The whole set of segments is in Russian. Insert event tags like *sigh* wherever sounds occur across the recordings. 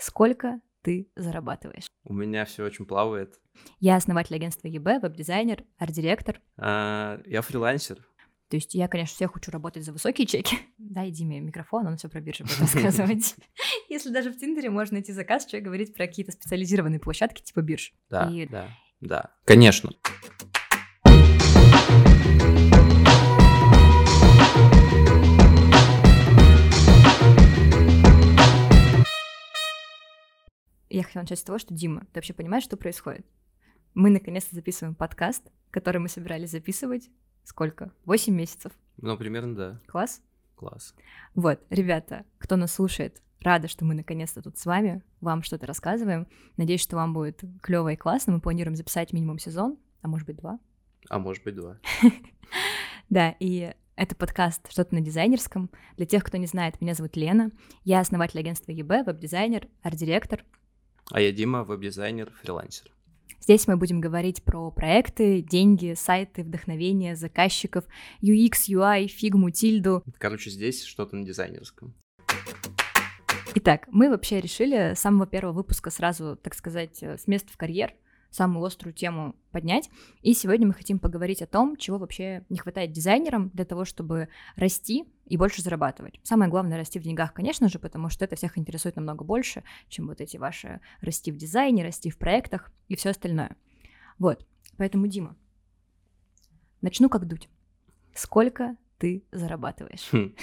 Сколько ты зарабатываешь? У меня все очень плавает. Я основатель агентства ЕБ, веб-дизайнер, арт-директор. А, я фрилансер. То есть я, конечно, всех хочу работать за высокие чеки. *laughs* Дай Диме микрофон, он все про биржу будет рассказывать. *laughs* *laughs* Если даже в Тиндере можно найти заказ, человек говорить про какие-то специализированные площадки типа бирж. Да, да, да. Конечно. Я хотела начать с того, что, Дима, ты вообще понимаешь, что происходит? Мы наконец-то записываем подкаст, который мы собирались записывать сколько? Восемь месяцев? Ну, примерно, да. Класс? Класс. Вот, ребята, кто нас слушает, рада, что мы наконец-то тут с вами, вам что-то рассказываем. Надеюсь, что вам будет клево и классно. Мы планируем записать минимум сезон, а может быть два. А может быть два. *laughs* Да, и это подкаст «Что-то на дизайнерском». Для тех, кто не знает, меня зовут Лена. Я основатель агентства ЕБ, веб-дизайнер, арт-директор. А я Дима, веб-дизайнер, фрилансер. Здесь мы будем говорить про проекты, деньги, сайты, вдохновение, заказчиков, UX, UI, фигму, тильду. Короче, здесь что-то на дизайнерском. Итак, мы вообще решили с самого первого выпуска сразу, так сказать, с места в карьер – самую острую тему поднять. И сегодня мы хотим поговорить о том, чего вообще не хватает дизайнерам для того, чтобы расти и больше зарабатывать. Самое главное расти в деньгах, конечно же, потому что это всех интересует намного больше, чем вот эти ваши расти в дизайне, расти в проектах и все остальное. Вот, поэтому, Дима, начну как дуть. Сколько ты зарабатываешь? Хм.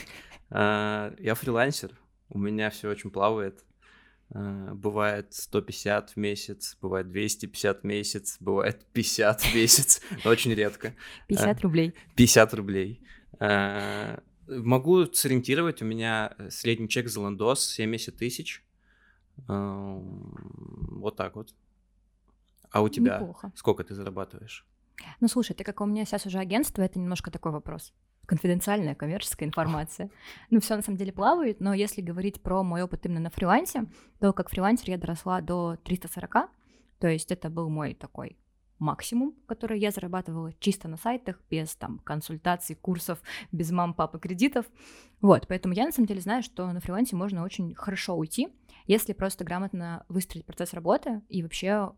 А, я фрилансер, у меня все очень плавает. Э, бывает 150 в месяц, бывает 250 в месяц, бывает *laughs* 50 в месяц, *laughs* очень редко. 50 э, рублей. 50 рублей. Э, могу сориентировать, у меня средний чек за ландос 70 тысяч. Вот так вот. А у тебя Неплохо. сколько ты зарабатываешь? Ну, слушай, так как у меня сейчас уже агентство, это немножко такой вопрос конфиденциальная коммерческая информация. Ну, все на самом деле плавает, но если говорить про мой опыт именно на фрилансе, то как фрилансер я доросла до 340, то есть это был мой такой максимум, который я зарабатывала чисто на сайтах, без там консультаций, курсов, без мам, папы, кредитов. Вот, поэтому я на самом деле знаю, что на фрилансе можно очень хорошо уйти, если просто грамотно выстроить процесс работы и вообще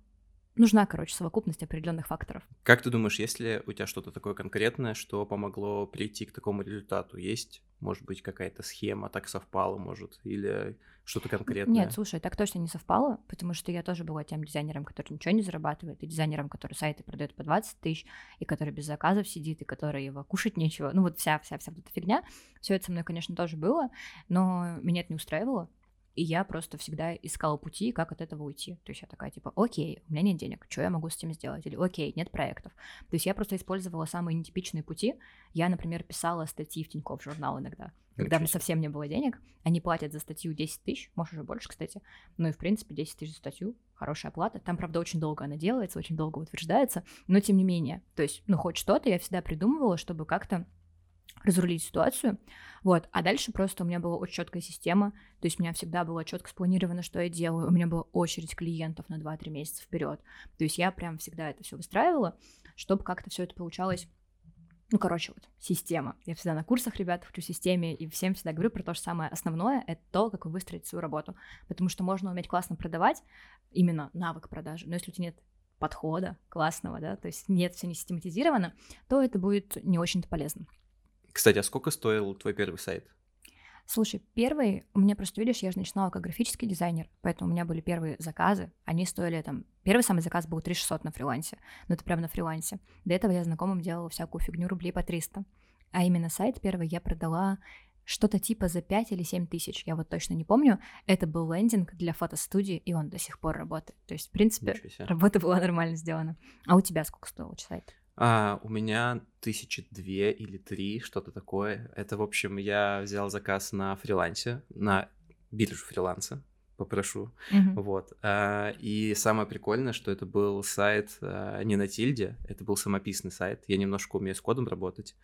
нужна, короче, совокупность определенных факторов. Как ты думаешь, есть ли у тебя что-то такое конкретное, что помогло прийти к такому результату? Есть, может быть, какая-то схема, так совпало, может, или что-то конкретное? Нет, слушай, так точно не совпало, потому что я тоже была тем дизайнером, который ничего не зарабатывает, и дизайнером, который сайты продает по 20 тысяч, и который без заказов сидит, и который его кушать нечего. Ну вот вся-вся-вся вот эта фигня. Все это со мной, конечно, тоже было, но меня это не устраивало. И я просто всегда искала пути, как от этого уйти. То есть я такая, типа, окей, у меня нет денег, что я могу с этим сделать? Или окей, нет проектов. То есть я просто использовала самые нетипичные пути. Я, например, писала статьи в Тинькофф журнал иногда, когда мне совсем не было денег. Они платят за статью 10 тысяч, может, уже больше, кстати. Ну и, в принципе, 10 тысяч за статью хорошая оплата. Там, правда, очень долго она делается, очень долго утверждается, но тем не менее. То есть, ну, хоть что-то я всегда придумывала, чтобы как-то разрулить ситуацию. Вот. А дальше просто у меня была очень четкая система. То есть у меня всегда было четко спланировано, что я делаю. У меня была очередь клиентов на 2-3 месяца вперед. То есть я прям всегда это все выстраивала, чтобы как-то все это получалось. Ну, короче, вот система. Я всегда на курсах, ребят, учу системе, и всем всегда говорю про то же самое. Основное — это то, как вы выстроите свою работу. Потому что можно уметь классно продавать, именно навык продажи, но если у тебя нет подхода классного, да, то есть нет, все не систематизировано, то это будет не очень-то полезно. Кстати, а сколько стоил твой первый сайт? Слушай, первый, у меня просто, видишь, я же начинала как графический дизайнер, поэтому у меня были первые заказы, они стоили там, первый самый заказ был 3600 на фрилансе, ну это прям на фрилансе. До этого я знакомым делала всякую фигню рублей по 300. А именно сайт первый я продала что-то типа за 5 или 7 тысяч, я вот точно не помню. Это был лендинг для фотостудии, и он до сих пор работает. То есть, в принципе, работа была нормально сделана. А у тебя сколько стоил сайт? А, у меня тысячи две или три, что-то такое. Это, в общем, я взял заказ на фрилансе, на биржу фриланса, попрошу. Mm-hmm. Вот. А, и самое прикольное, что это был сайт а, не на тильде, это был самописный сайт. Я немножко умею с кодом работать.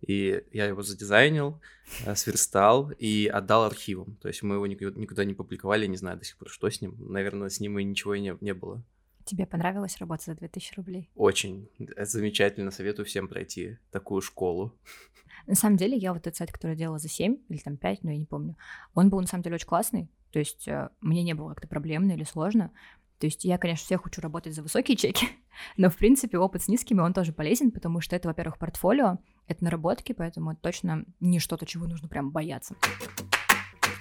И я его задизайнил, а, сверстал и отдал архивам. То есть мы его никуда не публиковали, не знаю до сих пор, что с ним. Наверное, с ним и ничего и не, не было. Тебе понравилось работать за 2000 рублей? Очень. Это замечательно. Советую всем пройти такую школу. На самом деле, я вот этот сайт, который делала за 7 или там 5, но я не помню, он был на самом деле очень классный. То есть э, мне не было как-то проблемно или сложно. То есть я, конечно, всех хочу работать за высокие чеки, *laughs* но, в принципе, опыт с низкими, он тоже полезен, потому что это, во-первых, портфолио, это наработки, поэтому это точно не что-то, чего нужно прям бояться.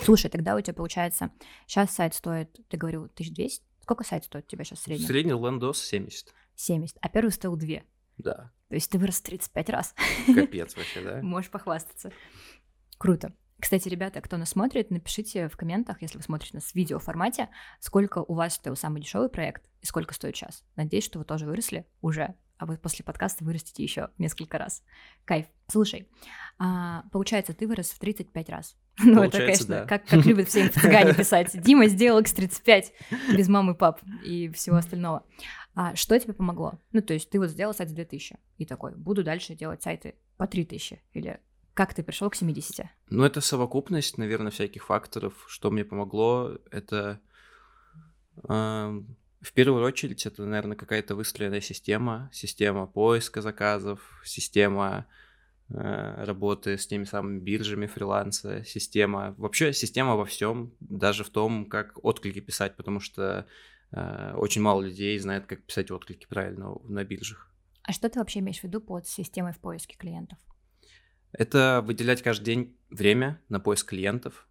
Слушай, тогда у тебя получается, сейчас сайт стоит, ты говорил, 1200? Сколько сайт стоит тебя сейчас средний? Средний лендос 70. 70, а первый стоил 2. Да. То есть ты вырос 35 раз. *laughs* Капец вообще, да? Можешь похвастаться. Круто. Кстати, ребята, кто нас смотрит, напишите в комментах, если вы смотрите нас в видеоформате, сколько у вас стоил самый дешевый проект и сколько стоит сейчас. Надеюсь, что вы тоже выросли уже, а вы после подкаста вырастете еще несколько раз. Кайф. Слушай, а, получается, ты вырос в 35 раз. *laughs* Ну, это, конечно, да. как, как любят все *laughs* цыгане писать. Дима сделал X35 без мамы пап и всего остального. А что тебе помогло? Ну, то есть ты вот сделал сайт за 2000 и такой, буду дальше делать сайты по 3000 или как ты пришел к 70? Ну, это совокупность, наверное, всяких факторов. Что мне помогло, это э, в первую очередь это, наверное, какая-то выстроенная система, система поиска заказов, система работы с теми самыми биржами фриланса, система, вообще система во всем, даже в том, как отклики писать, потому что э, очень мало людей знает, как писать отклики правильно на биржах. А что ты вообще имеешь в виду под системой в поиске клиентов? Это выделять каждый день время на поиск клиентов,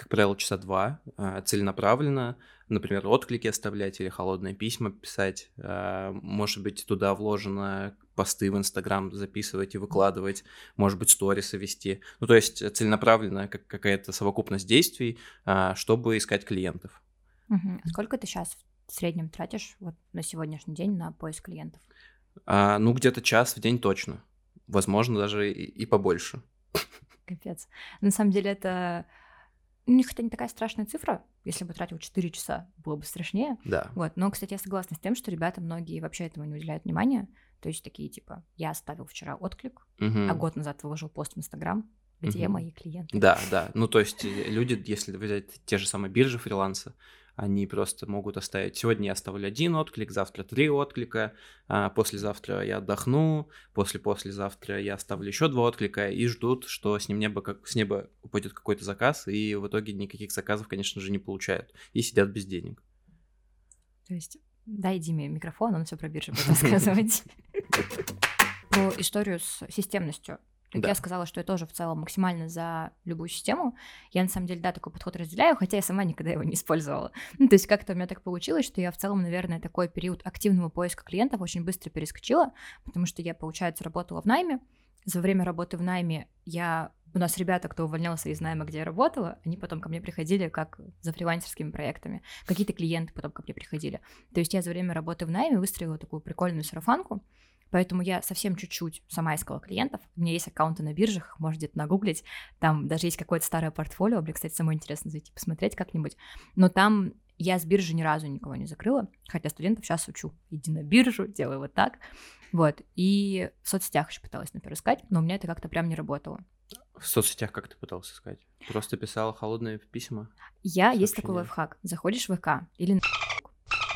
как правило, часа два, а, целенаправленно, например, отклики оставлять или холодные письма писать. А, может быть, туда вложено посты в Инстаграм записывать и выкладывать, может быть, сторисы вести. Ну, то есть целенаправленная как какая-то совокупность действий, а, чтобы искать клиентов. Угу. Сколько ты сейчас в среднем тратишь вот на сегодняшний день на поиск клиентов? ну, где-то час в день точно возможно, даже и, и побольше. Капец. На самом деле это ну, хотя не такая страшная цифра, если бы тратил 4 часа, было бы страшнее. Да. Вот. Но, кстати, я согласна с тем, что ребята многие вообще этому не уделяют внимания. То есть такие типа, я оставил вчера отклик, угу. а год назад выложил пост в Инстаграм, где угу. мои клиенты. Да, да. Ну, то есть э, люди, если взять те же самые биржи фриланса, они просто могут оставить. Сегодня я оставлю один отклик, завтра три отклика, а послезавтра я отдохну, после-послезавтра я оставлю еще два отклика и ждут, что с ним неба, как, с неба упадет какой-то заказ, и в итоге никаких заказов, конечно же, не получают, и сидят без денег. То есть дай Диме микрофон, он все про биржу будет рассказывать. *laughs* Про историю с системностью. Как да. я сказала, что я тоже в целом максимально за любую систему. Я на самом деле, да, такой подход разделяю, хотя я сама никогда его не использовала. Ну, то есть как-то у меня так получилось, что я в целом, наверное, такой период активного поиска клиентов очень быстро перескочила, потому что я, получается, работала в найме. За время работы в найме я у нас ребята, кто увольнялся из найма, где я работала, они потом ко мне приходили как за фрилансерскими проектами. Какие-то клиенты потом ко мне приходили. То есть я за время работы в найме выстроила такую прикольную сарафанку, Поэтому я совсем чуть-чуть сама искала клиентов. У меня есть аккаунты на биржах, можно где-то нагуглить. Там даже есть какое-то старое портфолио. Мне, кстати, самое интересно зайти посмотреть как-нибудь. Но там я с биржи ни разу никого не закрыла, хотя студентов сейчас учу. Иди на биржу, делай вот так. Вот. И в соцсетях еще пыталась, например, искать, но у меня это как-то прям не работало. В соцсетях как ты пытался искать? Просто писала холодные письма? Я, сообщения. есть такой лайфхак. Заходишь в ВК или на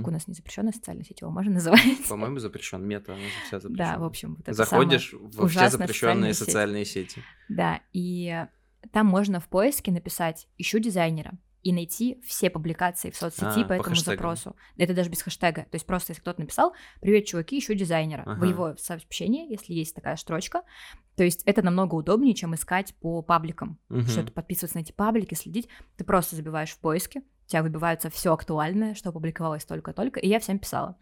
у нас не запрещенная социальная сеть, его можно называть. По-моему, запрещен. Мета, вся запрещена. Да, в общем, вот это Заходишь во все запрещенные социальные сети. Да, и там можно в поиске написать «ищу дизайнера» и найти все публикации в соцсети а, по этому по запросу. Это даже без хэштега. То есть просто если кто-то написал «Привет, чуваки, ищу дизайнера», ага. в его сообщении, если есть такая строчка, то есть это намного удобнее, чем искать по пабликам, угу. что-то подписываться на эти паблики, следить. Ты просто забиваешь в поиске, у тебя выбивается все актуальное, что опубликовалось только-только, и я всем писала.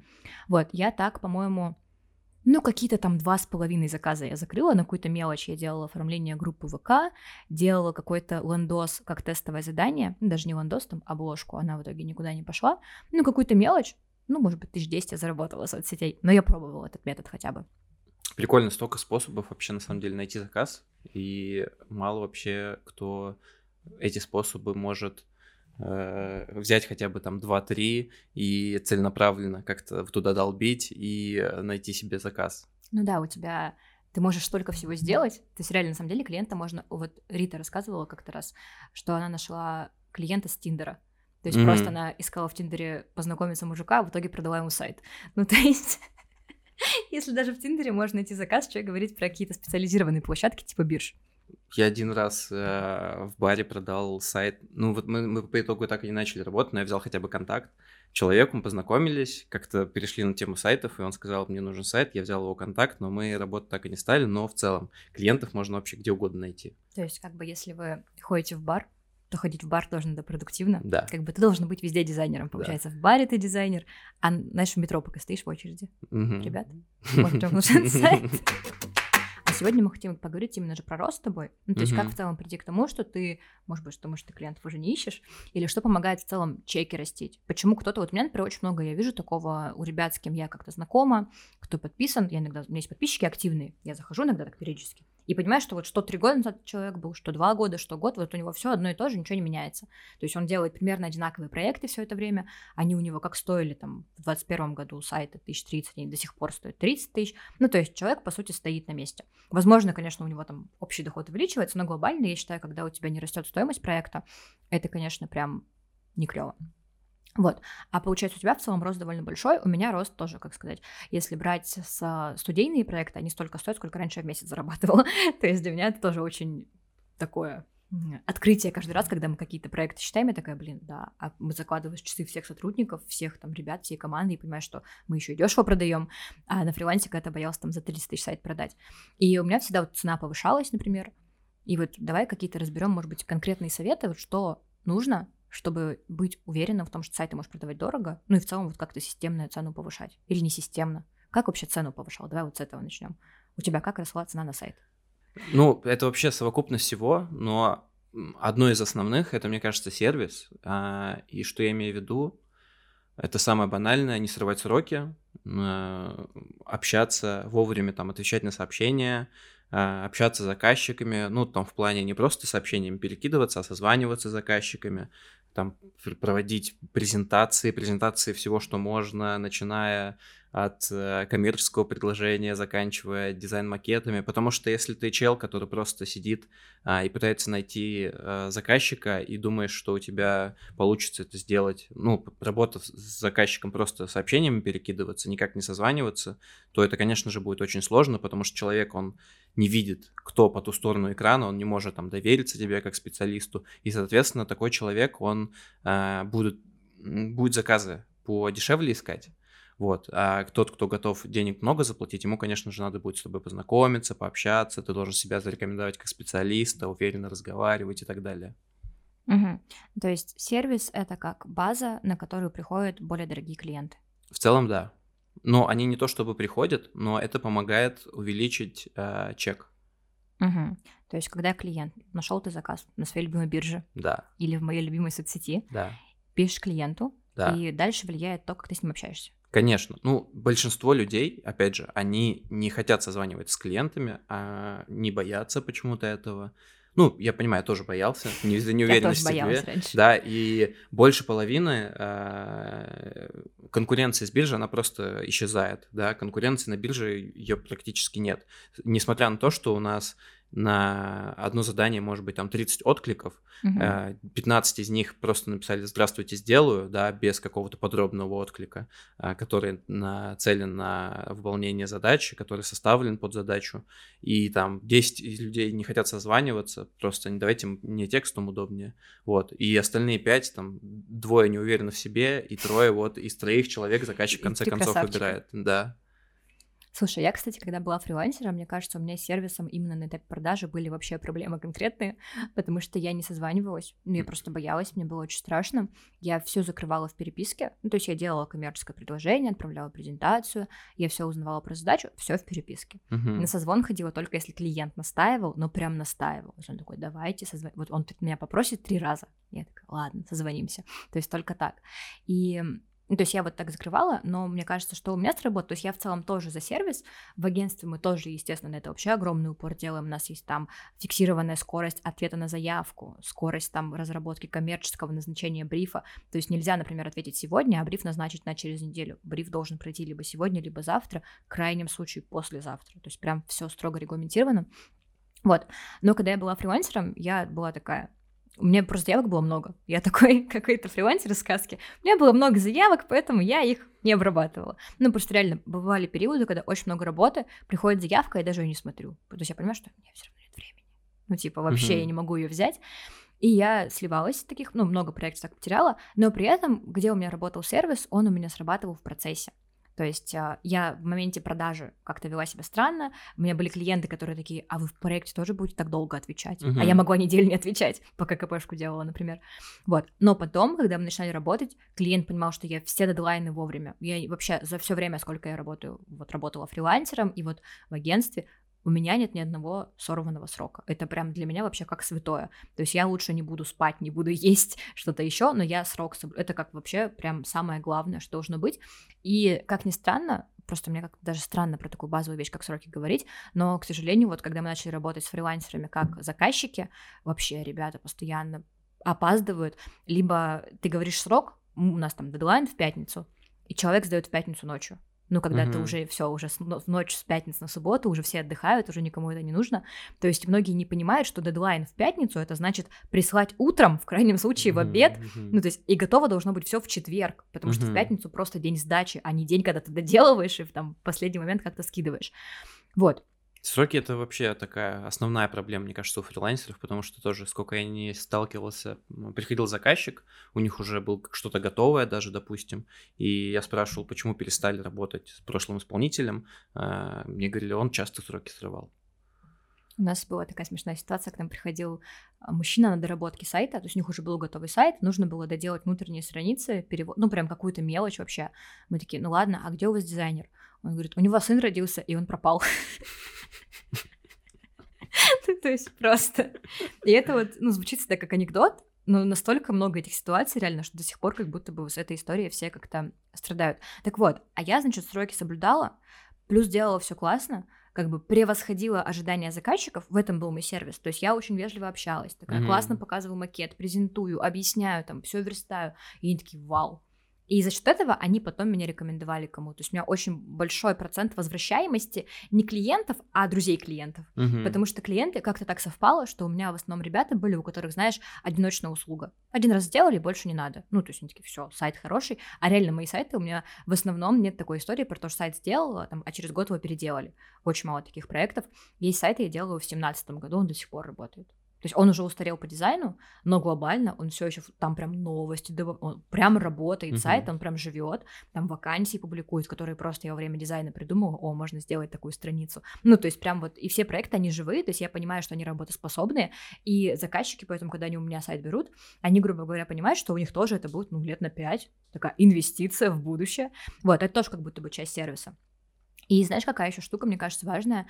Вот, я так, по-моему, ну, какие-то там два с половиной заказа я закрыла на какую-то мелочь. Я делала оформление группы ВК, делала какой-то лендос как тестовое задание, даже не лендос, там обложку, она в итоге никуда не пошла. Ну, какую-то мелочь, ну, может быть, тысяч десять я заработала соцсетей, но я пробовала этот метод хотя бы. Прикольно, столько способов вообще на самом деле найти заказ, и мало вообще кто эти способы может взять хотя бы там 2-3 и целенаправленно как-то туда долбить и э, найти себе заказ. Ну да, у тебя ты можешь столько всего сделать. То есть реально, на самом деле, клиента можно... Вот Рита рассказывала как-то раз, что она нашла клиента с Тиндера. То есть mm-hmm. просто она искала в Тиндере познакомиться мужика, а в итоге продала ему сайт. *laughs* Ну, то есть... *laughs* Если даже в Тиндере можно найти заказ, человек говорит про какие-то специализированные площадки типа бирж. Я один раз э, в баре продал сайт. Ну, вот мы, мы по итогу так и не начали работать, но я взял хотя бы контакт человеку, мы познакомились, как-то перешли на тему сайтов, и он сказал, мне нужен сайт, я взял его контакт, но мы работать так и не стали, но в целом клиентов можно вообще где угодно найти. То есть, как бы, если вы ходите в бар, то ходить в бар тоже надо продуктивно. Да. Как бы ты должен быть везде дизайнером. Получается, да. в баре ты дизайнер, а знаешь, в метро пока стоишь в очереди. Угу. Ребят, может, вам нужен *laughs* сайт? Сегодня мы хотим поговорить именно же про рост с тобой. Ну, то есть, как в целом прийти к тому, что ты, может быть, что ты клиентов уже не ищешь, или что помогает в целом чеки растить. Почему кто-то, вот у меня, например, очень много я вижу такого у ребят, с кем я как-то знакома, кто подписан, я иногда, у меня есть подписчики активные, я захожу иногда так периодически, и понимаешь, что вот что три года назад человек был, что два года, что год, вот у него все одно и то же, ничего не меняется. То есть он делает примерно одинаковые проекты все это время, они у него как стоили там в 2021 году сайты 1030, они до сих пор стоят 30 тысяч. Ну, то есть человек, по сути, стоит на месте. Возможно, конечно, у него там общий доход увеличивается, но глобально, я считаю, когда у тебя не растет стоимость проекта, это, конечно, прям не клево. Вот. А получается, у тебя в целом рост довольно большой, у меня рост тоже, как сказать, если брать с студийные проекты, они столько стоят, сколько раньше я в месяц зарабатывала. *laughs* То есть для меня это тоже очень такое открытие каждый раз, когда мы какие-то проекты считаем, я такая, блин, да, а мы закладываем часы всех сотрудников, всех там ребят, всей команды, и понимаешь, что мы еще и дешево продаем, а на фрилансе когда-то боялась там за 30 тысяч сайт продать. И у меня всегда вот цена повышалась, например, и вот давай какие-то разберем, может быть, конкретные советы, вот что нужно, чтобы быть уверенным в том, что сайт ты можешь продавать дорого, ну и в целом вот как-то системную цену повышать. Или не системно. Как вообще цену повышал? Давай вот с этого начнем. У тебя как росла цена на сайт? Ну, это вообще совокупность всего, но одно из основных, это, мне кажется, сервис. А, и что я имею в виду, это самое банальное, не срывать сроки, а, общаться вовремя, там, отвечать на сообщения, общаться с заказчиками, ну, там, в плане не просто сообщениями перекидываться, а созваниваться с заказчиками, там проводить презентации, презентации всего, что можно, начиная от э, коммерческого предложения, заканчивая дизайн-макетами, потому что если ты чел, который просто сидит а, и пытается найти а, заказчика и думаешь, что у тебя получится это сделать, ну, работав с заказчиком просто сообщениями перекидываться, никак не созваниваться, то это, конечно же, будет очень сложно, потому что человек, он не видит, кто по ту сторону экрана, он не может там довериться тебе как специалисту, и, соответственно, такой человек, он а, будет, будет заказы подешевле искать, вот. А тот, кто готов денег много заплатить, ему, конечно же, надо будет с тобой познакомиться, пообщаться, ты должен себя зарекомендовать как специалиста, уверенно разговаривать и так далее. Угу. То есть сервис это как база, на которую приходят более дорогие клиенты. В целом, да. Но они не то чтобы приходят, но это помогает увеличить э, чек. Угу. То есть, когда клиент нашел ты заказ на своей любимой бирже, да. или в моей любимой соцсети, да. пишешь клиенту, да. и дальше влияет то, как ты с ним общаешься. Конечно. Ну, большинство людей, опять же, они не хотят созванивать с клиентами, а не боятся почему-то этого. Ну, я понимаю, я тоже боялся, не из-за неуверенности я тоже в себе. Раньше. Да, и больше половины э, конкуренции с биржей, она просто исчезает, да, конкуренции на бирже ее практически нет. Несмотря на то, что у нас на одно задание может быть там 30 откликов, угу. 15 из них просто написали «здравствуйте, сделаю», да, без какого-то подробного отклика, э, который нацелен на выполнение задачи, который составлен под задачу, и там 10 людей не хотят созваниваться, просто не давайте мне текстом удобнее, вот, и остальные 5, там, двое не уверены в себе, и трое вот из троих человек заказчик в конце концов выбирает, да. Слушай, я, кстати, когда была фрилансером, мне кажется, у меня с сервисом именно на этапе продажи были вообще проблемы конкретные, *laughs* потому что я не созванивалась, ну, я просто боялась, мне было очень страшно. Я все закрывала в переписке, ну, то есть я делала коммерческое предложение, отправляла презентацию, я все узнавала про задачу, все в переписке. Uh-huh. На созвон ходила только если клиент настаивал, но прям настаивал. Он такой, давайте созвонимся. Вот он меня попросит три раза. Я такая, ладно, созвонимся. То есть только так. И то есть я вот так закрывала, но мне кажется, что у меня сработало, то есть я в целом тоже за сервис, в агентстве мы тоже, естественно, на это вообще огромный упор делаем, у нас есть там фиксированная скорость ответа на заявку, скорость там разработки коммерческого назначения брифа, то есть нельзя, например, ответить сегодня, а бриф назначить на через неделю, бриф должен пройти либо сегодня, либо завтра, в крайнем случае послезавтра, то есть прям все строго регламентировано, вот, но когда я была фрилансером, я была такая, у меня просто заявок было много. Я такой *laughs* какой-то фрилансер из сказки. У меня было много заявок, поэтому я их не обрабатывала. Ну, просто реально бывали периоды, когда очень много работы, приходит заявка, я даже ее не смотрю. То есть я понимаю, что у меня все равно нет времени. ну, типа, вообще mm-hmm. я не могу ее взять. И я сливалась таких, ну, много проектов так потеряла, но при этом, где у меня работал сервис, он у меня срабатывал в процессе. То есть а, я в моменте продажи как-то вела себя странно. У меня были клиенты, которые такие, а вы в проекте тоже будете так долго отвечать? Uh-huh. А я могла неделю не отвечать, пока КПшку делала, например. Вот. Но потом, когда мы начинали работать, клиент понимал, что я все дедлайны вовремя. Я вообще за все время, сколько я работаю, вот работала фрилансером и вот в агентстве, у меня нет ни одного сорванного срока. Это прям для меня вообще как святое. То есть я лучше не буду спать, не буду *laughs* есть что-то еще, но я срок соблю. Это как вообще прям самое главное, что должно быть. И как ни странно, просто мне как даже странно про такую базовую вещь, как сроки говорить, но, к сожалению, вот когда мы начали работать с фрилансерами как заказчики, вообще ребята постоянно опаздывают, либо ты говоришь срок, у нас там дедлайн в пятницу, и человек сдает в пятницу ночью ну, когда mm-hmm. ты уже все, уже в ночь с пятницы на субботу, уже все отдыхают, уже никому это не нужно. То есть многие не понимают, что дедлайн в пятницу это значит прислать утром, в крайнем случае в обед, mm-hmm. ну, то есть и готово должно быть все в четверг, потому mm-hmm. что в пятницу просто день сдачи, а не день, когда ты доделываешь и в там последний момент как-то скидываешь. Вот. Сроки это вообще такая основная проблема, мне кажется, у фрилансеров, потому что тоже, сколько я не сталкивался, приходил заказчик, у них уже было что-то готовое даже, допустим, и я спрашивал, почему перестали работать с прошлым исполнителем, а, мне говорили, он часто сроки срывал. У нас была такая смешная ситуация, к нам приходил а, мужчина на доработке сайта, то есть у них уже был готовый сайт, нужно было доделать внутренние страницы, перевод, ну прям какую-то мелочь вообще. Мы такие, ну ладно, а где у вас дизайнер? Он говорит, у него сын родился, и он пропал. То есть просто. И это вот, ну, звучит всегда как анекдот, но настолько много этих ситуаций реально, что до сих пор как будто бы с этой историей все как-то страдают. Так вот, а я, значит, сроки соблюдала, плюс делала все классно, как бы превосходила ожидания заказчиков, в этом был мой сервис. То есть я очень вежливо общалась, такая mm-hmm. классно показываю макет, презентую, объясняю, там, все верстаю. И они такие, вау, и за счет этого они потом меня рекомендовали кому. То есть у меня очень большой процент возвращаемости не клиентов, а друзей клиентов. Угу. Потому что клиенты как-то так совпало, что у меня в основном ребята были, у которых, знаешь, одиночная услуга. Один раз сделали, больше не надо. Ну, то есть они такие, все, сайт хороший. А реально мои сайты у меня в основном нет такой истории про то, что сайт сделала, там, а через год его переделали. Очень мало таких проектов. Есть сайты, я делаю в семнадцатом году, он до сих пор работает. То есть он уже устарел по дизайну, но глобально он все еще там прям новости, он прям работает, uh-huh. сайт, он прям живет, там вакансии публикует, которые просто я во время дизайна придумала, о, можно сделать такую страницу. Ну, то есть прям вот, и все проекты, они живые, то есть я понимаю, что они работоспособные, и заказчики, поэтому, когда они у меня сайт берут, они, грубо говоря, понимают, что у них тоже это будет, ну, лет на пять, такая инвестиция в будущее. Вот, это тоже как будто бы часть сервиса. И знаешь, какая еще штука, мне кажется, важная?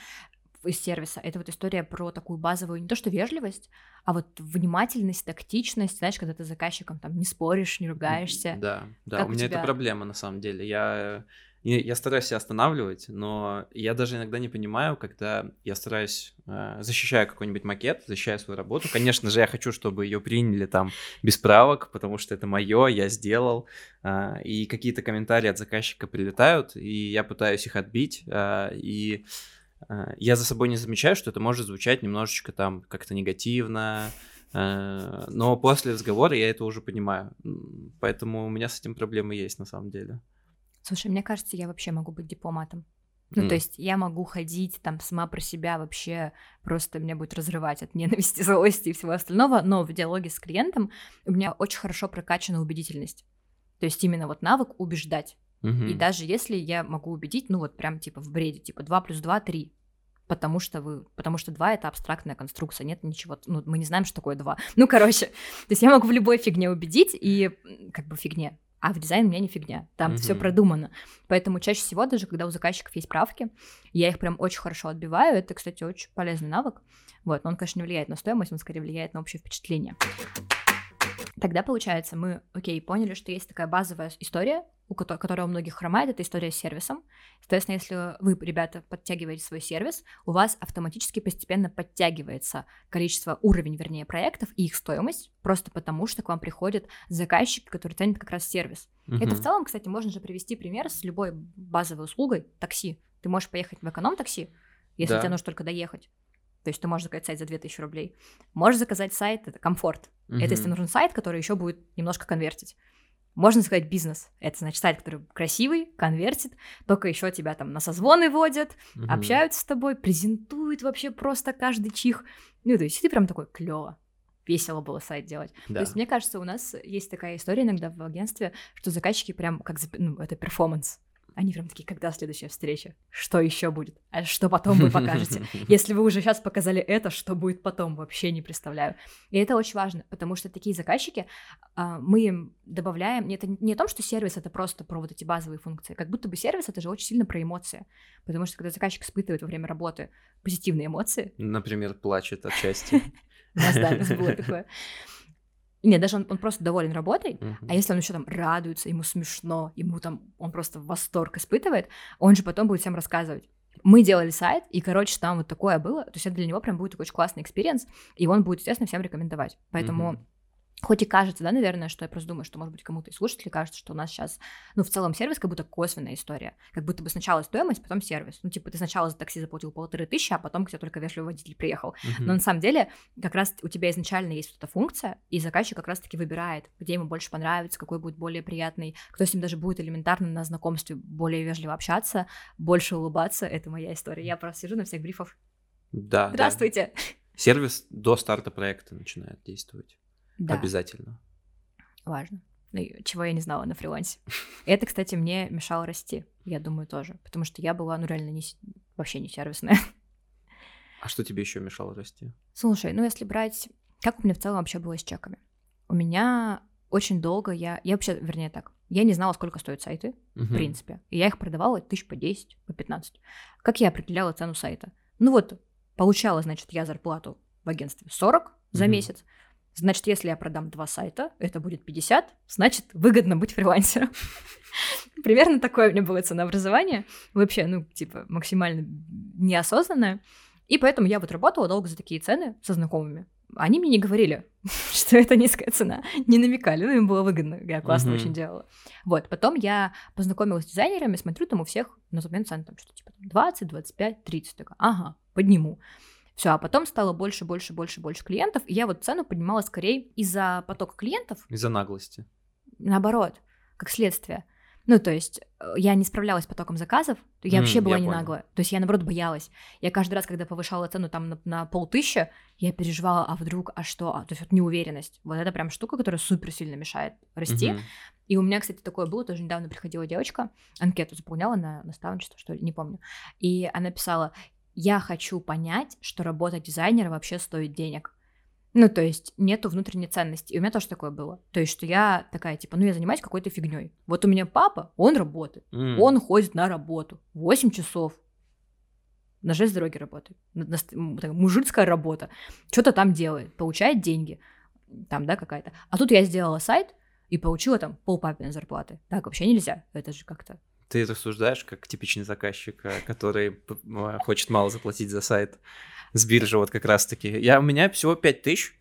Из сервиса. Это вот история про такую базовую, не то что вежливость, а вот внимательность, тактичность, знаешь, когда ты с заказчиком там не споришь, не ругаешься. Да, да, как у меня тебя... это проблема на самом деле. Я я стараюсь себя останавливать, но я даже иногда не понимаю, когда я стараюсь, э, защищаю какой-нибудь макет, защищаю свою работу. Конечно же, я хочу, чтобы ее приняли там без правок, потому что это мое, я сделал. Э, и какие-то комментарии от заказчика прилетают, и я пытаюсь их отбить. Э, и я за собой не замечаю, что это может звучать немножечко там как-то негативно, э, но после разговора я это уже понимаю. Поэтому у меня с этим проблемы есть на самом деле. Слушай, мне кажется, я вообще могу быть дипломатом. Ну, mm. то есть я могу ходить там сама про себя вообще, просто меня будет разрывать от ненависти, *laughs* злости и всего остального, но в диалоге с клиентом у меня очень хорошо прокачана убедительность. То есть именно вот навык убеждать. Угу. И даже если я могу убедить, ну вот прям типа в бреде, типа 2 плюс 2 3, потому что вы, потому что 2 это абстрактная конструкция, нет ничего, ну мы не знаем, что такое 2. *laughs* Ну короче, то есть я могу в любой фигне убедить и как бы фигне, а в дизайн у меня не фигня, там mm все продумано. Поэтому чаще всего, даже когда у заказчиков есть правки, я их прям очень хорошо отбиваю. Это, кстати, очень полезный навык. Вот, но он, конечно, не влияет на стоимость, он скорее влияет на общее впечатление. Тогда, получается, мы, окей, поняли, что есть такая базовая история, у которой, которая у многих хромает, это история с сервисом. Соответственно, если вы, ребята, подтягиваете свой сервис, у вас автоматически постепенно подтягивается количество, уровень, вернее, проектов и их стоимость, просто потому что к вам приходят заказчики, которые ценят как раз сервис. Uh-huh. Это в целом, кстати, можно же привести пример с любой базовой услугой такси. Ты можешь поехать в эконом-такси, если да. тебе нужно только доехать. То есть ты можешь заказать сайт за 2000 рублей. Можешь заказать сайт, это комфорт. Угу. Это если нужен сайт, который еще будет немножко конвертить. Можно сказать, бизнес. Это значит сайт, который красивый, конвертит, только еще тебя там на созвоны водят, угу. общаются с тобой, презентуют вообще просто каждый чих. Ну, то есть ты прям такой клево. Весело было сайт делать. Да. То есть, мне кажется, у нас есть такая история иногда в агентстве, что заказчики прям как ну, это перформанс. Они прям такие, когда следующая встреча? Что еще будет? А что потом вы покажете? *laughs* Если вы уже сейчас показали это, что будет потом? Вообще не представляю. И это очень важно, потому что такие заказчики, а, мы им добавляем, это не о том, что сервис это просто про вот эти базовые функции, как будто бы сервис это же очень сильно про эмоции, потому что когда заказчик испытывает во время работы позитивные эмоции... Например, плачет от счастья. У *laughs* нас, да, у нас *laughs* было такое. Нет, даже он, он просто доволен работой, uh-huh. а если он еще там радуется, ему смешно, ему там, он просто восторг испытывает, он же потом будет всем рассказывать. Мы делали сайт, и, короче, там вот такое было, то есть это для него прям будет такой очень классный experience, и он будет, естественно, всем рекомендовать. Поэтому uh-huh. Хоть и кажется, да, наверное, что я просто думаю, что, может быть, кому-то из слушателей кажется, что у нас сейчас, ну, в целом сервис как будто косвенная история. Как будто бы сначала стоимость, потом сервис. Ну, типа, ты сначала за такси заплатил полторы тысячи, а потом к тебе только вежливый водитель приехал. Uh-huh. Но на самом деле, как раз у тебя изначально есть эта функция, и заказчик как раз-таки выбирает, где ему больше понравится, какой будет более приятный, кто с ним даже будет элементарно на знакомстве более вежливо общаться, больше улыбаться. Это моя история. Я просто сижу на всех брифах. Да. Здравствуйте. Да. Сервис до старта проекта начинает действовать. Да. Обязательно. Важно. Ну, чего я не знала на фрилансе. *laughs* Это, кстати, мне мешало расти, я думаю, тоже. Потому что я была, ну, реально не, вообще не сервисная. А что тебе еще мешало расти? Слушай, ну, если брать... Как у меня в целом вообще было с чеками? У меня очень долго я... Я вообще, вернее так, я не знала, сколько стоят сайты, uh-huh. в принципе. И я их продавала тысяч по 10, по 15. Как я определяла цену сайта? Ну вот, получала, значит, я зарплату в агентстве 40 за uh-huh. месяц. Значит, если я продам два сайта, это будет 50, значит, выгодно быть фрилансером. *laughs* Примерно такое у меня было ценообразование. Вообще, ну, типа, максимально неосознанное. И поэтому я вот работала долго за такие цены со знакомыми. Они мне не говорили, *laughs* что это низкая цена, не намекали, ну, им было выгодно, я классно uh-huh. очень делала. Вот, потом я познакомилась с дизайнерами, смотрю, там у всех на тот момент цены там что-то типа 20, 25, 30, такая, ага, подниму. Все, а потом стало больше, больше, больше, больше клиентов, и я вот цену поднимала скорее из-за потока клиентов. Из-за наглости. Наоборот, как следствие. Ну, то есть э, я не справлялась с потоком заказов, я mm, вообще была не понял. наглая. То есть я, наоборот, боялась. Я каждый раз, когда повышала цену там на, на полтыщи, я переживала, а вдруг, а что? А, то есть вот неуверенность. Вот это прям штука, которая супер сильно мешает расти. Mm-hmm. И у меня, кстати, такое было, тоже недавно приходила девочка, анкету заполняла на наставничество, что ли, не помню. И она писала, я хочу понять, что работа дизайнера вообще стоит денег. Ну, то есть нету внутренней ценности. И у меня тоже такое было. То есть, что я такая, типа, ну, я занимаюсь какой-то фигней. Вот у меня папа, он работает. Mm. Он ходит на работу. 8 часов. На железной дороге работает. Мужицкая работа. Что-то там делает. Получает деньги. Там, да, какая-то. А тут я сделала сайт и получила там пол папиной зарплаты. Так вообще нельзя. Это же как-то ты рассуждаешь как типичный заказчик, э, который хочет мало заплатить за сайт с биржи вот как раз-таки. Я, у меня всего 5 тысяч,